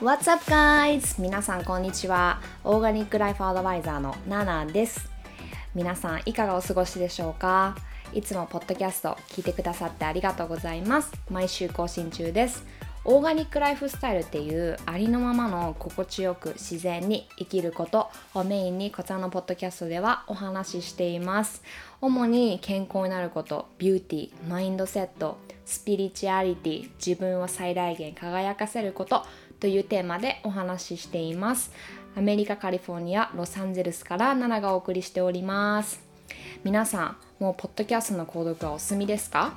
What's up guys? 皆さんこんにちは。オーガニックライフアドバイザーのナナです。皆さんいかがお過ごしでしょうか？いつもポッドキャスト聞いてくださってありがとうございます。毎週更新中です。オーガニックライフスタイルっていうありのままの心地よく自然に生きることをメインにこちらのポッドキャストではお話ししています。主に健康になること、ビューティー、マインドセット、スピリチュアリティ、自分を最大限輝かせることというテーマでお話ししています。アメリカ・カリフォルニア・ロサンゼルスからナナがお送りしております。皆さん、もうポッドキャストの購読はお済みですか？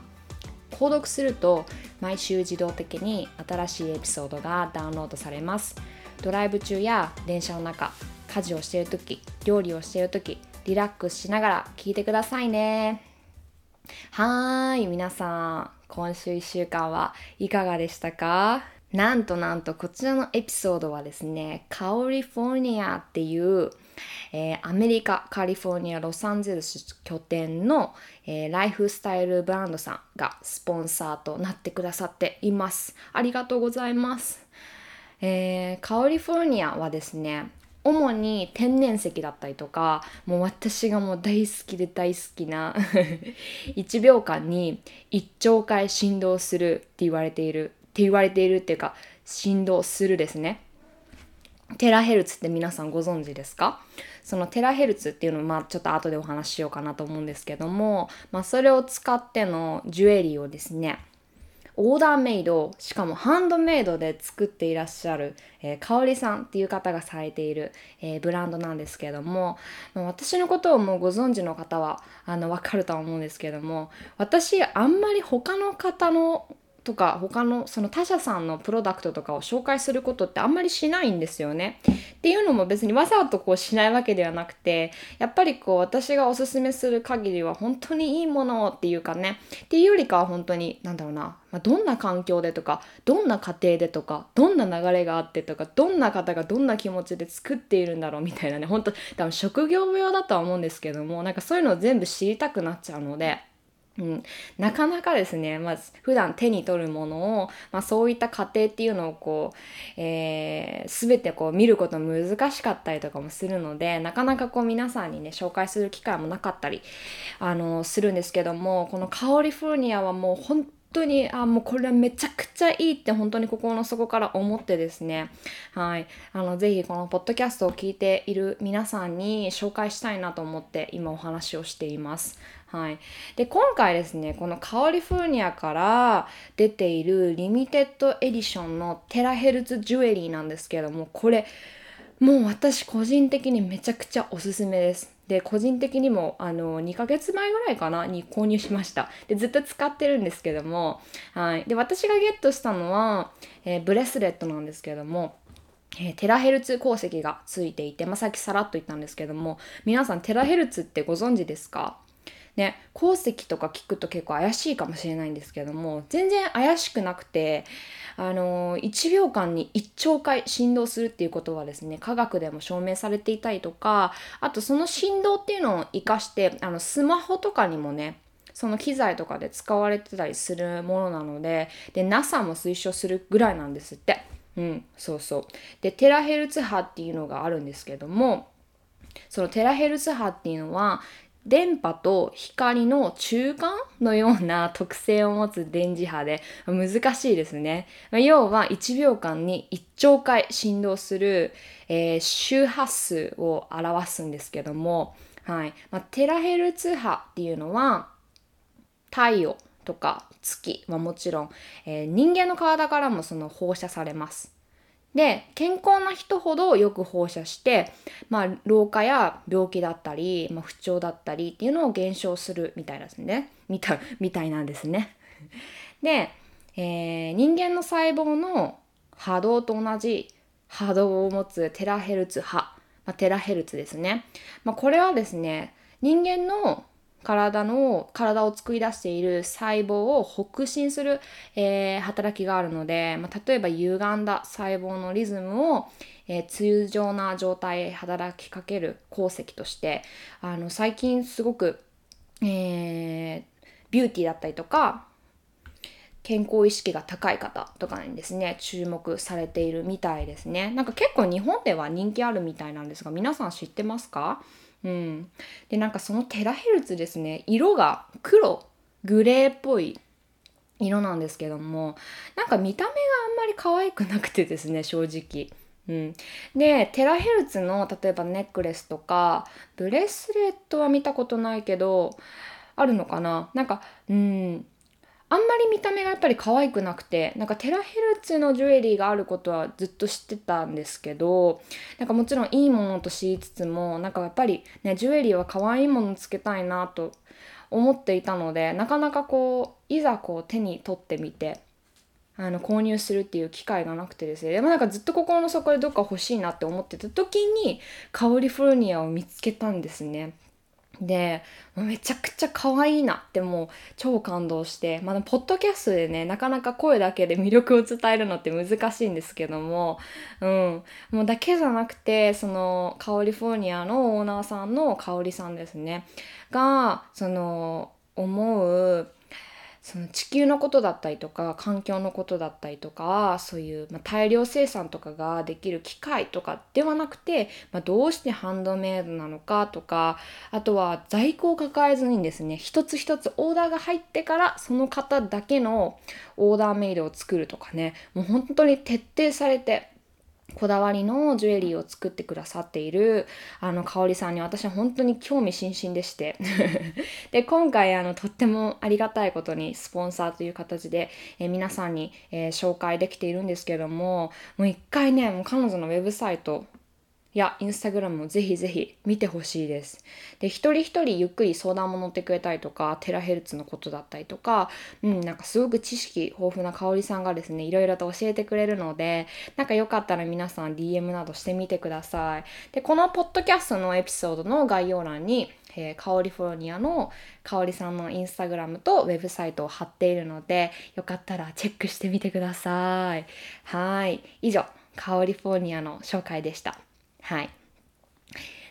購読すると毎週自動的に新しいエピソードがダウンロードされますドライブ中や電車の中家事をしている時料理をしている時リラックスしながら聞いてくださいねはーい皆さん今週1週間はいかがでしたか？なんとなんとこちらのエピソードはですねカリフォルニアっていうえーアメリカ、カリフォルニア、ロサンゼルス拠点の、えーライフスタイルブランドさんがスポンサーとなってくださっています。ありがとうございます。えーカリフォルニアはですね、主に天然石だったりとか、もう私がもう大好きで大好きな 1秒間に1兆回振動するって言われている、って言われているっていうか、振動するですね。テラヘルツって皆さんご存知ですか？そのテラヘルツっていうのをまあちょっと後でお話ししようかなと思うんですけども、まあ、それを使ってのジュエリーをですねオーダーメイドしかもハンドメイドで作っていらっしゃる、えー、かおりさんっていう方がされている、えーブランドなんですけども、まあ私のことをもうご存知の方はあの分かるとは思うんですけども私あんまり他の方のとか他のその他社さんのプロダクトとかを紹介することってあんまりしないんですよね。っていうのも別にわざとこうしないわけではなくてやっぱりこう私がおすすめする限りは本当にいいものっていうかねっていうよりかは本当になんだろうな、まあ、どんな環境でとかどんな家庭でとかどんな流れがあってとかどんな方がどんな気持ちで作っているんだろうみたいなね本当多分職業病だとは思うんですけどもなんかそういうのを全部知りたくなっちゃうので。うん、なかなかですね、まず普段手に取るものを、まあ、そういった過程っていうのをこう、えー、全てこう見ること難しかったりとかもするのでなかなかこう皆さんにね紹介する機会もなかったりあのするんですけどもこのカオリフォルニアはもう本当当にあもうこれめちゃくちゃいいって本当に心の底から思ってですね。はい。あのぜひこのポッドキャストを聞いている皆さんに紹介したいなと思って今お話をしています。はい、で今回ですねこのカオリフォルニアから出ているリミテッドエディションのテラヘルツジュエリーなんですけどもこれもう私個人的にめちゃくちゃおすすめです。で個人的にもあの2ヶ月前ぐらいかなに購入しました。でずっと使ってるんですけども、はい、で私がゲットしたのは、えーブレスレットなんですけどもえーテラヘルツ鉱石がついていて、まあ、さっきさらっと言ったんですけども皆さんテラヘルツってご存知ですか？ね、鉱石とか聞くと結構怪しいかもしれないんですけども全然怪しくなくて、あのー1秒間に1兆回振動するっていうことはですね科学でも証明されていたりとかあとその振動っていうのを活かしてあのスマホとかにもねその機材とかで使われてたりするものなのでで NASA も推奨するぐらいなんですって。うん、そうそう。で、テラヘルツ波っていうのがあるんですけども、そのテラヘルツ波っていうのは電波と光の中間のような特性を持つ電磁波で難しいですね。要は1秒間に1兆回振動する、えー周波数を表すんですけども、はいまあ、テラヘルツ波っていうのは太陽とか月はもちろん、えー人間の体からもその放射されます。で健康な人ほどよく放射して、まあ、老化や病気だったり、まあ、不調だったりっていうのを減少するみたいですねみたみたいなんですね。で、えー人間の細胞の波動と同じ波動を持つテラヘルツ波、まあ、テラヘルツですね。まあ、これはですね人間の体の体を作り出している細胞を北進する、えー働きがあるので、まあ、例えば歪んだ細胞のリズムを、えー通常な状態へ働きかける鉱石としてあの最近すごく、えービューティーだったりとか健康意識が高い方とかにですね注目されているみたいですね。なんか結構日本では人気あるみたいなんですが皆さん知ってますか？うん。でなんかそのテラヘルツですね。色が黒グレーっぽい色なんですけどもなんか見た目があんまり可愛くなくてですね正直。うん、でテラヘルツの例えばネックレスとかブレスレットは見たことないけどあるのかな？なんかうん。あんまり見た目がやっぱり可愛くなくてなんかテラヘルツのジュエリーがあることはずっと知ってたんですけどなんかもちろんいいものと知りつつもなんかやっぱりねジュエリーは可愛いものつけたいなと思っていたのでなかなかこういざこう手に取ってみてあの購入するっていう機会がなくてですねでもなんかずっと心の底でどっか欲しいなって思ってた時にカオリフォルニアを見つけたんですね。でめちゃくちゃ可愛いなってもう超感動して、まあ、ポッドキャストでねなかなか声だけで魅力を伝えるのって難しいんですけども、うん、もうだけじゃなくてそのカオリフォルニアのオーナーさんの香りさんですね。がその思うその地球のことだったりとか環境のことだったりとかそういう、まあ、大量生産とかができる機械とかではなくて、まあ、どうしてハンドメイドなのかとかあとは在庫を抱えずにですね一つ一つオーダーが入ってからその方だけのオーダーメイドを作るとかねもう本当に徹底されてこだわりのジュエリーを作ってくださっているあの香里さんに私は本当に興味津々でして。で今回あのとってもありがたいことにスポンサーという形で、え皆さんに、えー、紹介できているんですけどももう一回ねもう彼女のウェブサイトや、インスタグラムもぜひぜひ見てほしいです。で、一人一人ゆっくり相談も乗ってくれたりとか、テラヘルツのことだったりとか、うん、なんかすごく知識豊富な香りさんがですね、いろいろと教えてくれるので、なんかよかったら皆さん DM などしてみてください。で、このポッドキャストのエピソードの概要欄に、えー、カオリフォルニアの香りさんのインスタグラムとウェブサイトを貼っているので、よかったらチェックしてみてください。はい。以上、カオリフォルニアの紹介でした。はい。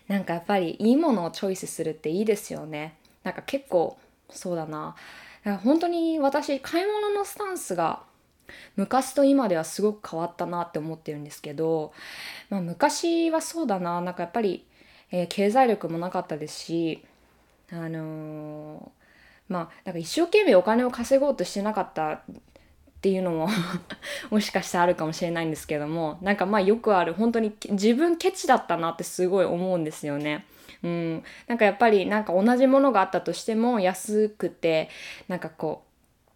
なんかやっぱりいいものをチョイスするっていいですよね。なんか結構そうだな。だから本当に私買い物のスタンスが昔と今ではすごく変わったなって思ってるんですけど、まあ、昔はそうだな。なんかやっぱり、えー、経済力もなかったですしあのー、まあなんか一生懸命お金を稼ごうとしてなかったっていうのも もしかしたらあるかもしれないんですけどもなんかまあよくある本当に自分ケチだったなってすごい思うんですよね。うん、なんかやっぱりなんか同じものがあったとしても安くてなんかこ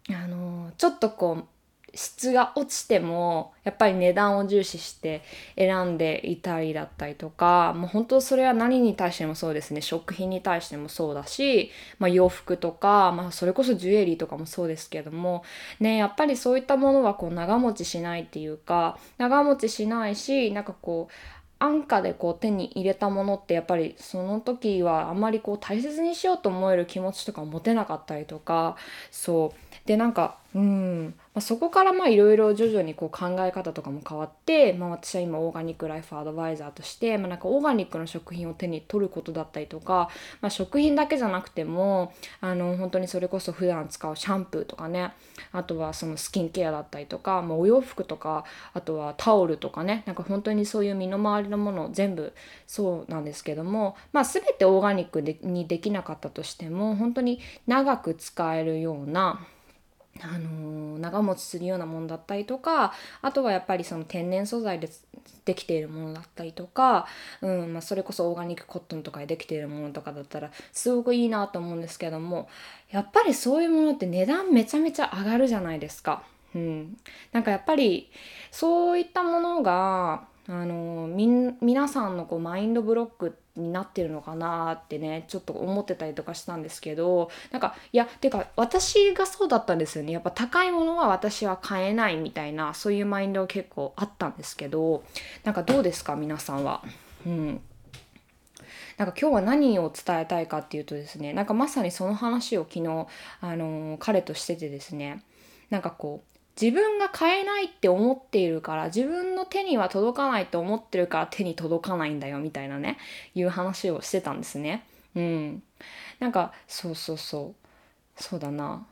うあのー、ちょっとこう質が落ちてもやっぱり値段を重視して選んでいたりだったりとかもう本当それは何に対してもそうですね。食品に対してもそうだし、まあ、洋服とか、まあ、それこそジュエリーとかもそうですけどもねやっぱりそういったものはこう長持ちしないっていうか長持ちしないしなんかこう安価でこう手に入れたものってやっぱりその時はあんまりこう大切にしようと思える気持ちとか持てなかったりとかそう。でなんかうん。まあ、そこからまあいろいろ徐々にこう考え方とかも変わって、まあ、私は今オーガニックライフアドバイザーとして、まあ、なんかオーガニックの食品を手に取ることだったりとか、まあ、食品だけじゃなくてもあの本当にそれこそ普段使うシャンプーとかねあとはそのスキンケアだったりとか、まあ、お洋服とかあとはタオルとかねなんか本当にそういう身の回りのもの全部そうなんですけども、まあ、全てオーガニックでにできなかったとしても本当に長く使えるようなあの長持ちするようなものだったりとかあとはやっぱりその天然素材でできているものだったりとか、うんまあ、それこそオーガニックコットンとかでできているものとかだったらすごくいいなと思うんですけどもやっぱりそういうものって値段めちゃめちゃ上がるじゃないですか。うん、なんかやっぱりそういったものがあのみ皆さんのこうマインドブロックってになってるのかなってねちょっと思ってたりとかしたんですけどなんかいやてか私がそうだったんですよねやっぱ高いものは私は買えないみたいなそういうマインド結構あったんですけどなんかどうですか皆さんは？うんなんか今日は何を伝えたいかっていうとですねなんかまさにその話を昨日、あのー、彼としててですねなんかこう自分が買えないって思っているから自分の手には届かないと思ってるから手に届かないんだよみたいなねいう話をしてたんですね。うん。なんかそうそうそうそうだな。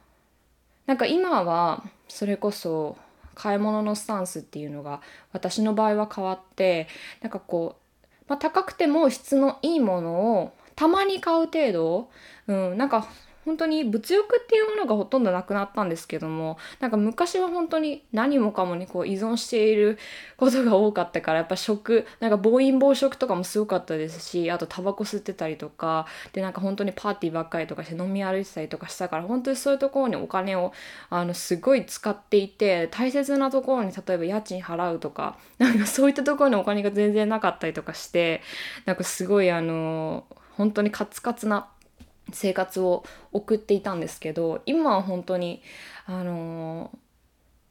なんか今はそれこそ買い物のスタンスっていうのが私の場合は変わってなんかこう、まあ、高くても質のいいものをたまに買う程度、うん、なんか本当に物欲っていうものがほとんどなくなったんですけどもなんか昔は本当に何もかもにこう依存していることが多かったからやっぱ食なんか暴飲暴食とかもすごかったですしあとタバコ吸ってたりとかでなんか本当にパーティーばっかりとかして飲み歩いてたりとかしたから本当にそういうところにお金をあのすごい使っていて大切なところに例えば家賃払うとかなんかそういったところにお金が全然なかったりとかしてなんかすごいあの本当にカツカツな生活を送っていたんですけど今は本当にあのー、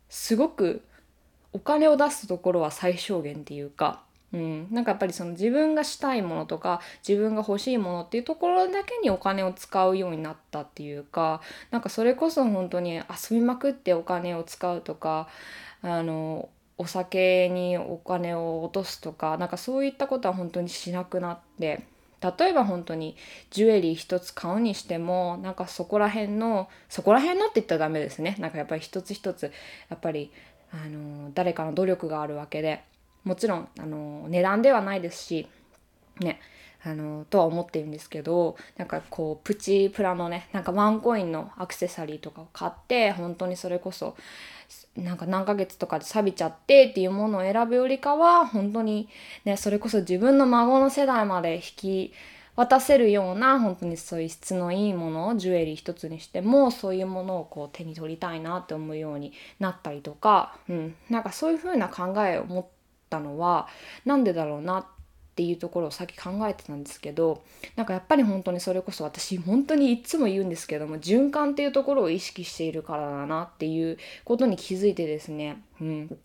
すごくお金を出すところは最小限っていうか、うん、なんかやっぱりその自分がしたいものとか自分が欲しいものっていうところだけにお金を使うようになったっていうかなんかそれこそ本当に遊びまくってお金を使うとかあのお酒にお金を落とすとかなんかそういったことは本当にしなくなって例えば本当にジュエリー一つ買うにしてもなんかそこら辺のそこら辺のって言ったらダメですね。なんかやっぱり一つ一つやっぱりあの誰かの努力があるわけで。もちろんあの値段ではないですしね。あのとは思ってるんですけどなんかこうプチプラのねなんかワンコインのアクセサリーとかを買って本当にそれこそなんか何ヶ月とかで錆びちゃってっていうものを選ぶよりかは本当にねそれこそ自分の孫の世代まで引き渡せるような本当にそういう質のいいものをジュエリー一つにしてもそういうものをこう手に取りたいなって思うようになったりとか、うん、なんかそういう風な考えを持ったのはなんでだろうなってっていうところをさっき考えてたんですけどなんかやっぱり本当にそれこそ私本当にいつも言うんですけども循環っていうところを意識しているからだなっていうことに気づいてですね、うん、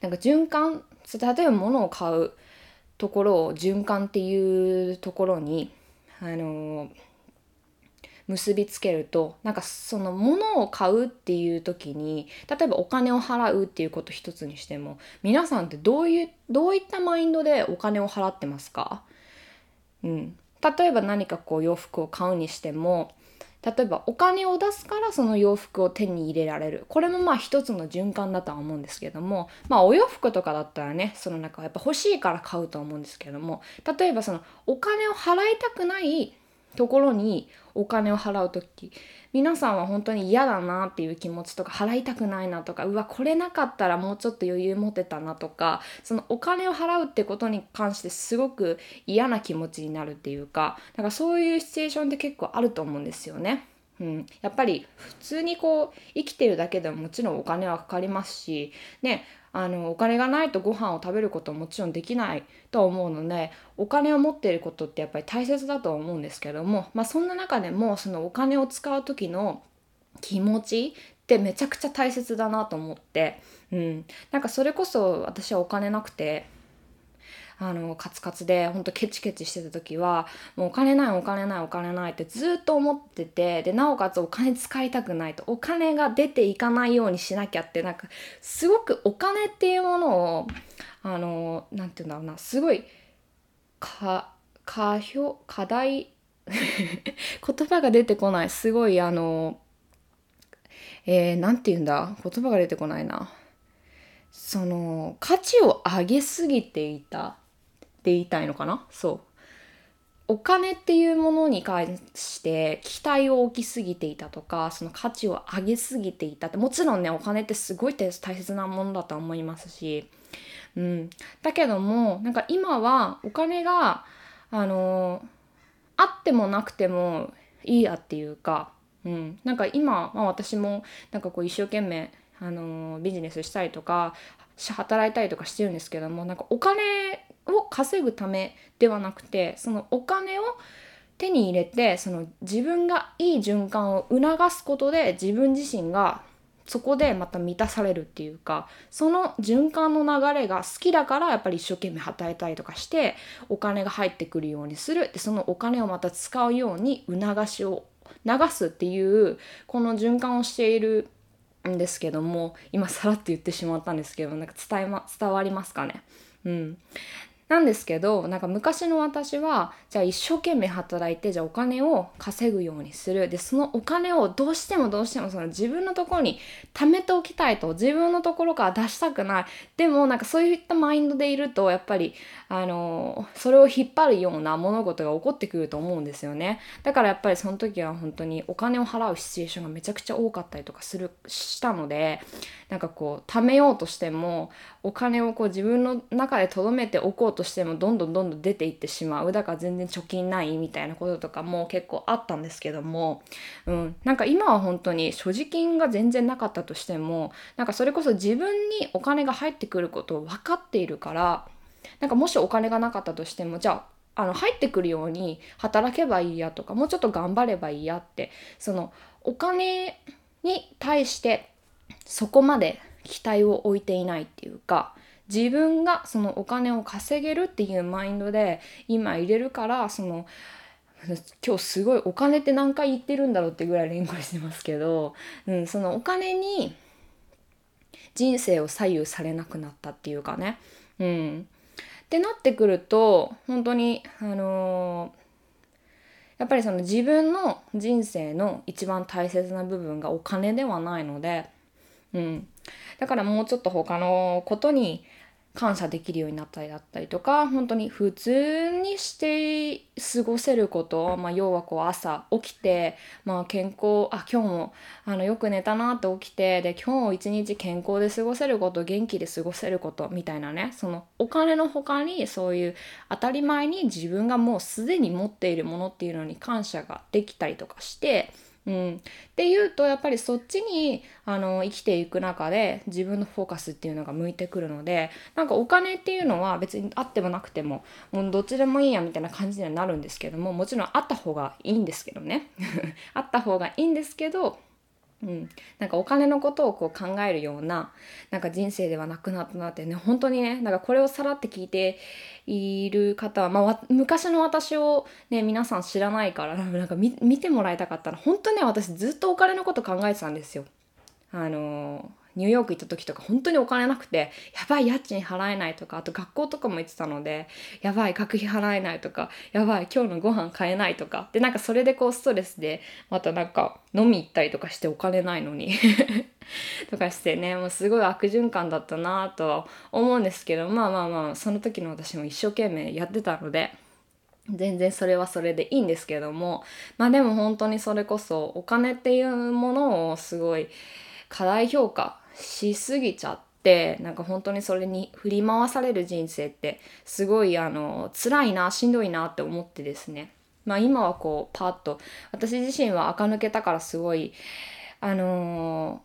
なんか循環例えば物を買うところを循環っていうところにあのー結びつけるとなんかその物を買うっていう時に例えばお金を払うっていうこと一つにしても皆さんってどういうどういったマインドでお金を払ってますか、うん、例えば何かこう洋服を買うにしても例えばお金を出すからその洋服を手に入れられる。これもまあ一つの循環だとは思うんですけどもまあお洋服とかだったらねそのなんかやっぱ欲しいから買うと思うんですけども例えばそのお金を払いたくないところにお金を払う時皆さんは本当に嫌だなっていう気持ちとか払いたくないなとかうわこれなかったらもうちょっと余裕持てたなとかそのお金を払うってことに関してすごく嫌な気持ちになるっていうかだかそういうシチュエーションって結構あると思うんですよね。うん、やっぱり普通にこう生きてるだけでももちろんお金はかかりますしねあのお金がないとご飯を食べることももちろんできないと思うのでお金を持っていることってやっぱり大切だと思うんですけども、まあ、そんな中でもそのお金を使う時の気持ちってめちゃくちゃ大切だなと思って、うん、なんかそれこそ私はお金なくてあのカツカツでほんとケチケチしてた時はもうお金ないお金ないお金ないってずっと思っててでなおかつお金使いたくないと。お金が出ていかないようにしなきゃってなんかすごくお金っていうものをあの何て言うんだろうなすごいか過表課題 言葉が出てこない。すごいあのえー、て言うんだ？言葉が出てこないな。その価値を上げすぎていた。言いたいのかな？そう。お金っていうものに関して期待を置きすぎていたとかその価値を上げすぎていたってもちろんねお金ってすごい大切なものだと思いますし、うん、だけどもなんか今はお金があのあってもなくてもいいやっていうか、うん、なんか今、まあ、私もなんかこう一生懸命あのビジネスしたりとか働いたりとかしてるんですけどもなんかお金を稼ぐためではなくてそのお金を手に入れてその自分がいい循環を促すことで自分自身がそこでまた満たされるっていうかその循環の流れが好きだからやっぱり一生懸命働いたりとかしてお金が入ってくるようにする。でそのお金をまた使うように促しを流すっていうこの循環をしているんですけども今さらっと言ってしまったんですけどなんか伝え、ま、伝わりますかね？うん。なんですけどなんか昔の私はじゃあ一生懸命働いてじゃあお金を稼ぐようにする。でそのお金をどうしてもどうしてもその自分のところに貯めておきたいと自分のところから出したくない。でもなんかそういったマインドでいるとやっぱりあのそれを引っ張るような物事が起こってくると思うんですよね。だからやっぱりその時は本当にお金を払うシチュエーションがめちゃくちゃ多かったりとかするしたのでなんかこう貯めようとしてもお金をこう自分の中で留めておこうととしてもどんどんどんどん出ていってしまう。だから全然貯金ないみたいなこととかも結構あったんですけども、うん、なんか今は本当に所持金が全然なかったとしてもなんかそれこそ自分にお金が入ってくることを分かっているからなんかもしお金がなかったとしてもじゃああの入ってくるように働けばいいやとかもうちょっと頑張ればいいやってそのお金に対してそこまで期待を置いていないっていうか自分がそのお金を稼げるっていうマインドで今入れるからその今日すごいお金って何回言ってるんだろうってぐらい連呼してますけど、うん、そのお金に人生を左右されなくなったっていうかね。うん、ってなってくると本当にあのー、やっぱりその自分の人生の一番大切な部分がお金ではないので、うん、だからもうちょっと他のことに感謝できるようになったりだったりとか本当に普通にして過ごせること、まあ、要はこう朝起きて、まあ、健康あ今日もあのよく寝たなって起きてで今日一日健康で過ごせること元気で過ごせることみたいなねそのお金の他にそういう当たり前に自分がもうすでに持っているものっていうのに感謝ができたりとかしてうん、っていうとやっぱりそっちにあの生きていく中で自分のフォーカスっていうのが向いてくるのでなんかお金っていうのは別にあってもなくてももうどっちでもいいやみたいな感じにはなるんですけどももちろんあった方がいいんですけどね。あった方がいいんですけどうん、なんかお金のことをこう考えるようななんか人生ではなくなったなってね本当にねなんかこれをさらって聞いている方は、まあ、昔の私をね皆さん知らないから なんか見てもらいたかったら本当ね私ずっとお金のこと考えてたんですよ。あのーニューヨーク行った時とか本当にお金なくてやばい家賃払えないとかあと学校とかも行ってたのでやばい学費払えないとかやばい今日のご飯買えないとかでなんかそれでこうストレスでまたなんか飲み行ったりとかしてお金ないのに とかしてねもうすごい悪循環だったなとは思うんですけどまあまあまあその時の私も一生懸命やってたので。全然それはそれでいいんですけどもまあでも本当にそれこそお金っていうものをすごい過大評価しすぎちゃってなんか本当にそれに振り回される人生ってすごいあの辛いなしんどいなって思ってですね。まあ今はこうパッと私自身は垢抜けたからすごいあのー、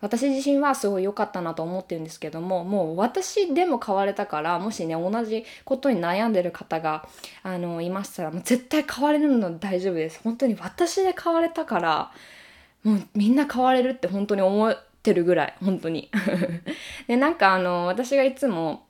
私自身はすごい良かったなと思ってるんですけどももう私でも変われたからもしね同じことに悩んでる方があのいましたらもう絶対変われるの大丈夫です。本当に私で変われたからもうみんな変われるって本当に思ってるぐらい本当に。でなんかあの私がいつも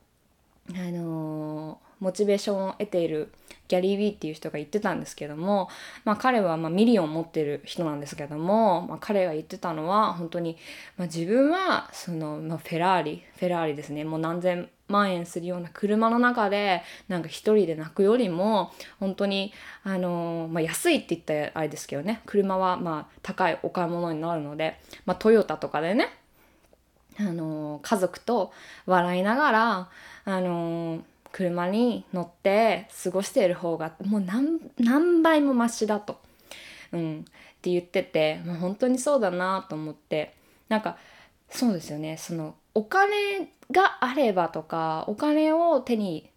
あのモチベーションを得ているギャリー・ヴィーっていう人が言ってたんですけども、まあ、彼はまミリオン持ってる人なんですけども、まあ、彼が言ってたのは本当に、まあ、自分はその、まフェラーリフェラーリですね。もう何千万円するような車の中でなんか一人で泣くよりも本当にあの、まあ、安いって言ったらあれですけどね。車はまあ高いお買い物になるので、まあ、トヨタとかでねあの家族と笑いながらあの車に乗って過ごしている方がもう何何倍もマシだと、うん、って言っててもう本当にそうだなと思って。なんかそうですよね。そのお金があればとかお金を手に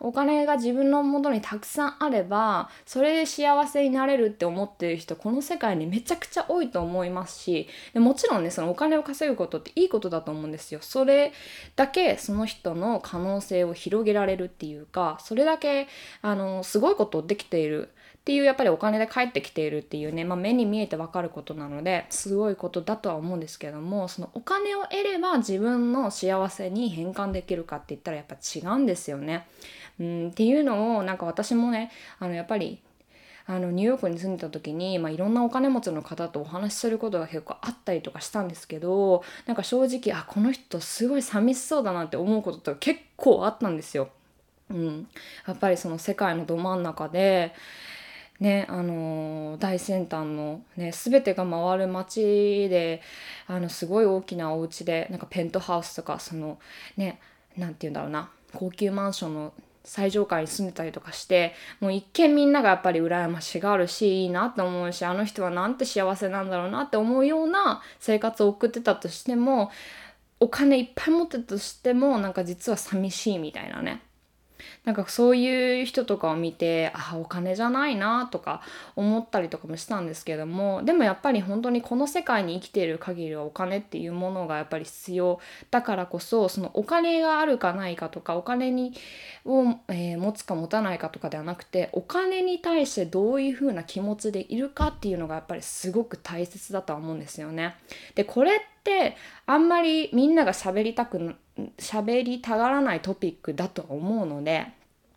お金が自分のもとにたくさんあればそれで幸せになれるって思ってる人この世界にめちゃくちゃ多いと思いますしでもちろんねそのお金を稼ぐことっていいことだと思うんですよそれだけその人の可能性を広げられるっていうかそれだけあのすごいことできているっていうやっぱりお金で返ってきているっていうね、まあ、目に見えてわかることなのですごいことだとは思うんですけどもそのお金を得れば自分の幸せに変換できるかって言ったらやっぱ違うんですよね。うん、っていうのをなんか私もねあのやっぱりあのニューヨークに住んでた時に、まあ、いろんなお金持ちの方とお話しすることが結構あったりとかしたんですけどなんか正直あこの人すごい寂しそうだなって思うこととか結構あったんですよ。うん、やっぱりその世界のど真ん中でねあのー、大先端の、ね、全てが回る街であのすごい大きなお家でなんかペントハウスとかそのね何て言うんだろうな高級マンションの最上階に住んでたりとかしてもう一見みんながやっぱり羨ましがあるしいいなって思うしあの人はなんて幸せなんだろうなって思うような生活を送ってたとしてもお金いっぱい持ってたとしてもなんか実は寂しいみたいなね。なんかそういう人とかを見てああお金じゃないなとか思ったりとかもしたんですけどもでもやっぱり本当にこの世界に生きている限りはお金っていうものがやっぱり必要だからこそそのお金があるかないかとかお金にを、えー、持つか持たないかとかではなくてお金に対してどういうふうな気持ちでいるかっていうのがやっぱりすごく大切だとは思うんですよね。でこれってあんまりみんなが喋りたく喋りたがらないトピックだと思うので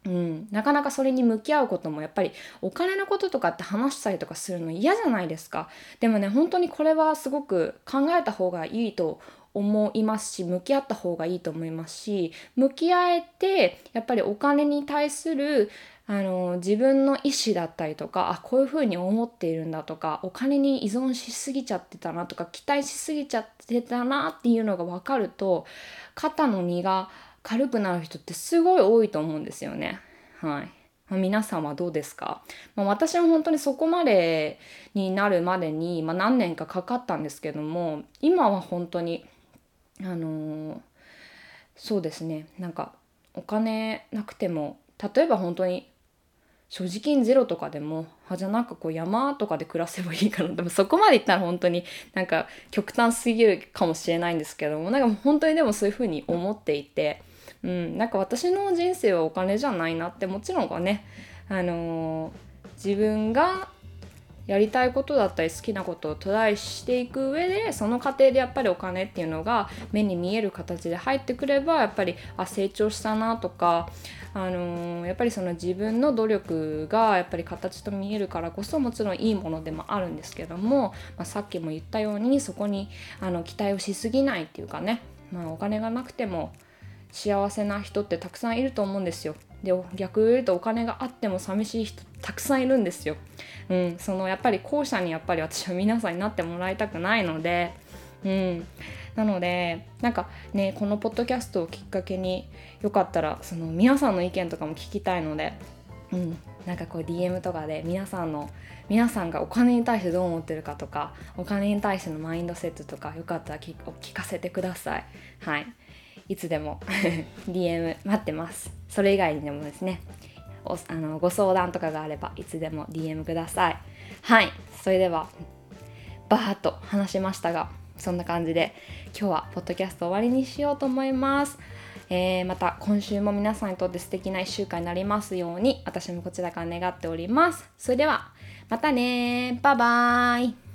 うん、なかなかそれに向き合うこともやっぱりお金のこととかって話したりとかするの嫌じゃないですか。でもね本当にこれはすごく考えた方がいいと思いますし向き合った方がいいと思いますし向き合えてやっぱりお金に対するあの自分の意思だったりとかあこういうふうに思っているんだとかお金に依存しすぎちゃってたなとか期待しすぎちゃってたなっていうのが分かると肩の荷が軽くなる人ってすごい多いと思うんですよね。はい。皆さんはどうですか、まあ、私は本当にそこまでになるまでに、まあ、何年かかかったんですけども今は本当にあのー、そうですね。なんかお金なくても例えば本当に所持金ゼロとかでもあじゃあなんかこう山とかで暮らせばいいかなでもそこまでいったら本当になんか極端すぎるかもしれないんですけどもなんか本当にでもそういうふうに思っていてうん、なんか私の人生はお金じゃないなってもちろんはね、あのー、自分がやりたいことだったり好きなことをトライしていく上でその過程でやっぱりお金っていうのが目に見える形で入ってくればやっぱりあ成長したなとか、あのー、やっぱりその自分の努力がやっぱり形と見えるからこそもちろんいいものでもあるんですけども、まあ、さっきも言ったようにそこにあの期待をしすぎないっていうかね、まあ、お金がなくても幸せな人ってたくさんいると思うんですよ。で逆言うとお金があっても寂しい人たくさんいるんですよ。うん、そのやっぱり後者にやっぱり私は皆さんになってもらいたくないので、うん、なのでなんかねこのポッドキャストをきっかけによかったらその皆さんの意見とかも聞きたいので、うん、なんかこう DM とかで皆さんの皆さんがお金に対してどう思ってるかとかお金に対してのマインドセットとかよかったら聞かせてください。はいいつでも。DM 待ってます。それ以外にでもですね。おあのご相談とかがあればいつでも DM ください。はい。それではバーッと話しましたがそんな感じで今日はポッドキャスト終わりにしようと思います、えー、また今週も皆さんにとって素敵な1週間になりますように私もこちらから願っております。それではまたねバイバーイ。